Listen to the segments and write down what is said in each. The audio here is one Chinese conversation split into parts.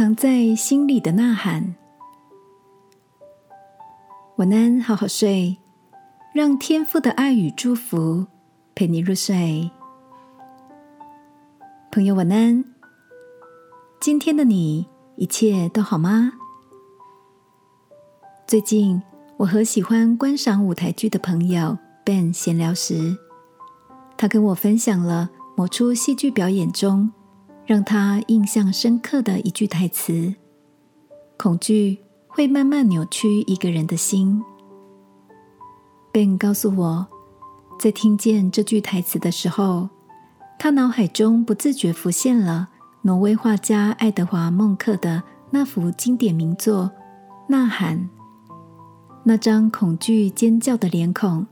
藏在心里的呐喊。晚安，好好睡，让天父的爱与祝福陪你入睡。朋友，晚安。今天的你一切都好吗？最近我和喜欢观赏舞台剧的朋友 Ben 闲聊时，他跟我分享了某出戏剧表演中。让他印象深刻的一句台词：“恐惧会慢慢扭曲一个人的心。” Ben 告诉我，在听见这句台词的时候，他脑海中不自觉浮现了挪威画家爱德华·孟克的那幅经典名作《呐喊》。那张恐惧尖叫的脸孔，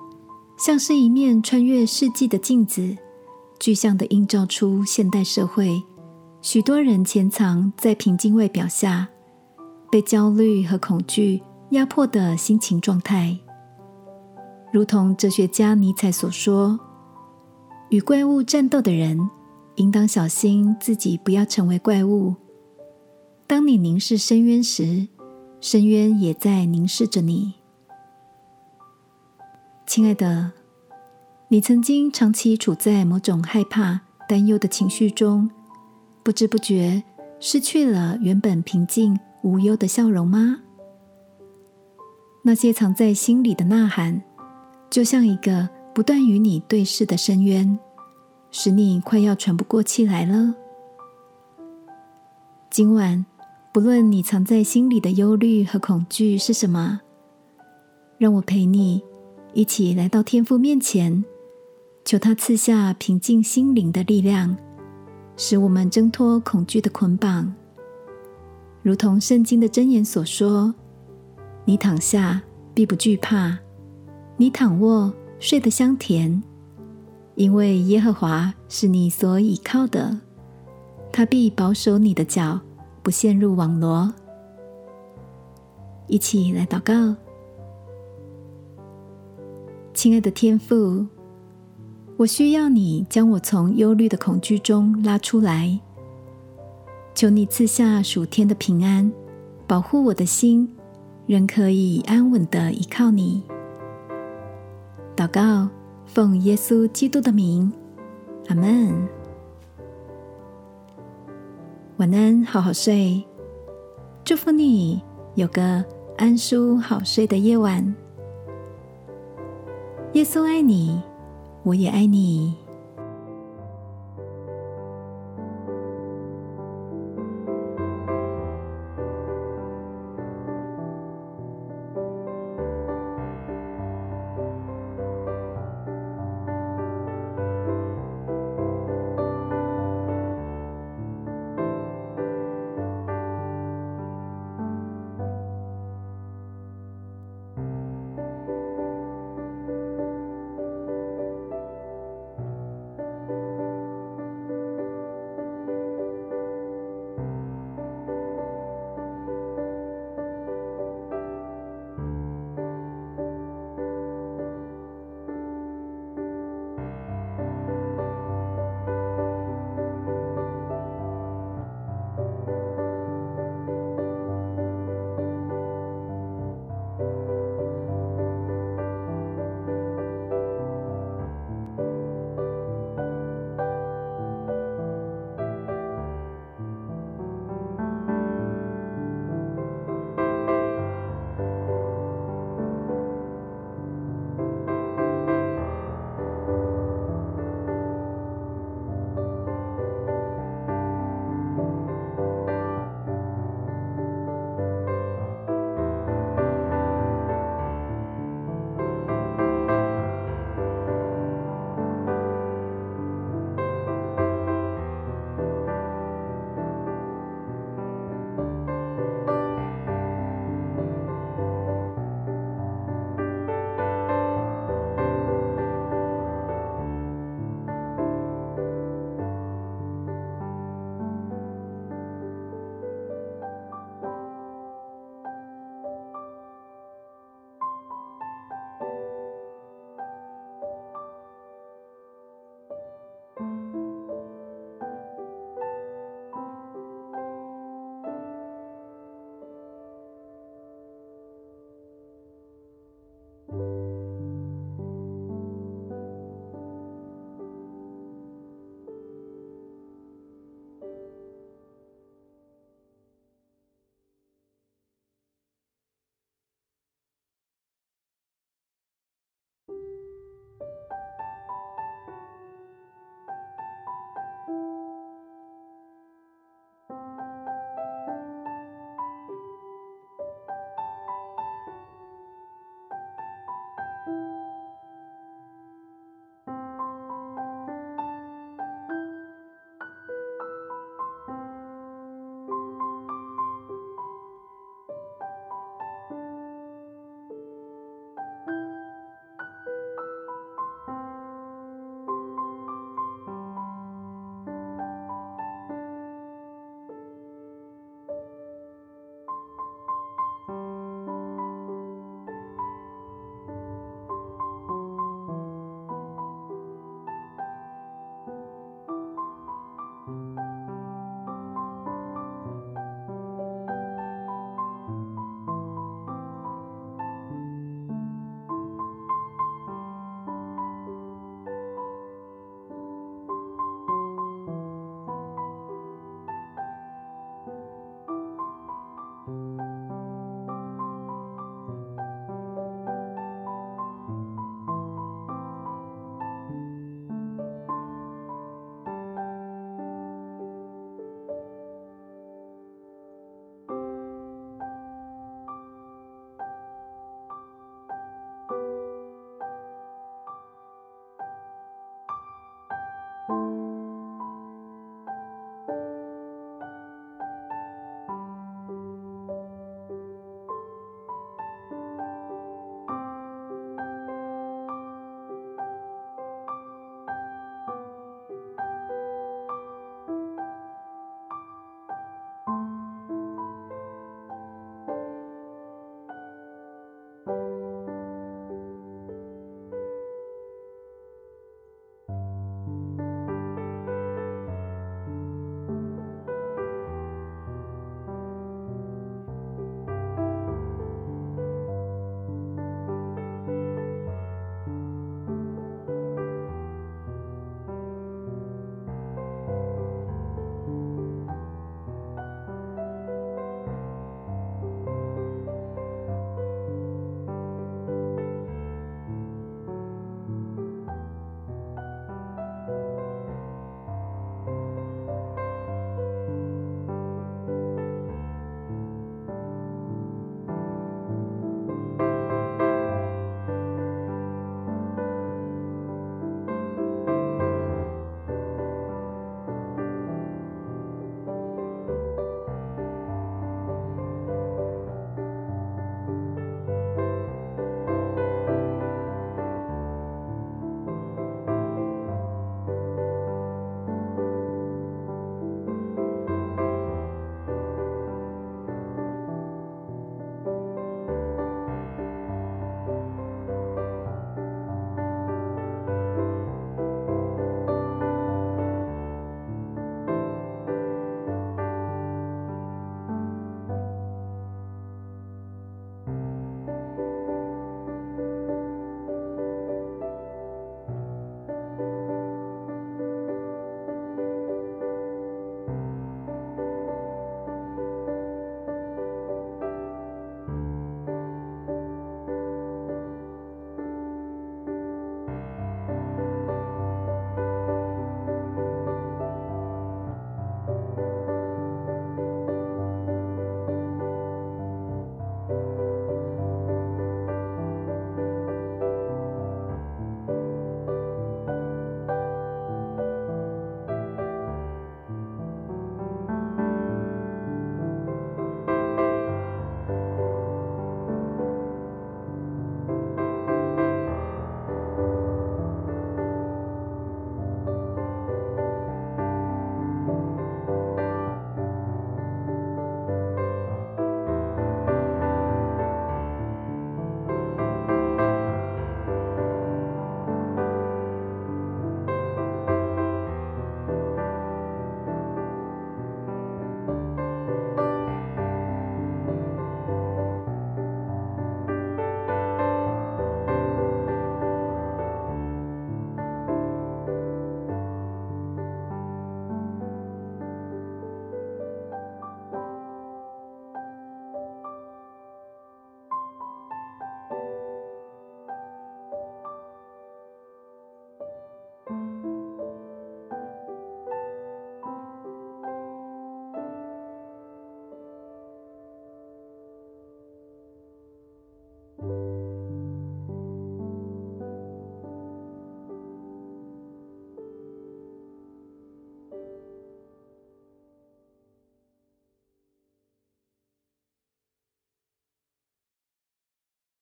像是一面穿越世纪的镜子，具象的映照出现代社会。许多人潜藏在平静外表下，被焦虑和恐惧压迫的心情状态，如同哲学家尼采所说：“与怪物战斗的人，应当小心自己不要成为怪物。当你凝视深渊时，深渊也在凝视着你。”亲爱的，你曾经长期处在某种害怕、担忧的情绪中。不知不觉失去了原本平静无忧的笑容吗？那些藏在心里的呐喊，就像一个不断与你对视的深渊，使你快要喘不过气来了。今晚，不论你藏在心里的忧虑和恐惧是什么，让我陪你一起来到天父面前，求他赐下平静心灵的力量。使我们挣脱恐惧的捆绑，如同圣经的箴言所说：“你躺下必不惧怕，你躺卧睡得香甜，因为耶和华是你所倚靠的，他必保守你的脚不陷入网罗。”一起来祷告，亲爱的天父。我需要你将我从忧虑的恐惧中拉出来，求你赐下属天的平安，保护我的心，仍可以安稳的依靠你。祷告，奉耶稣基督的名，阿门。晚安，好好睡，祝福你有个安舒好睡的夜晚。耶稣爱你。我也爱你。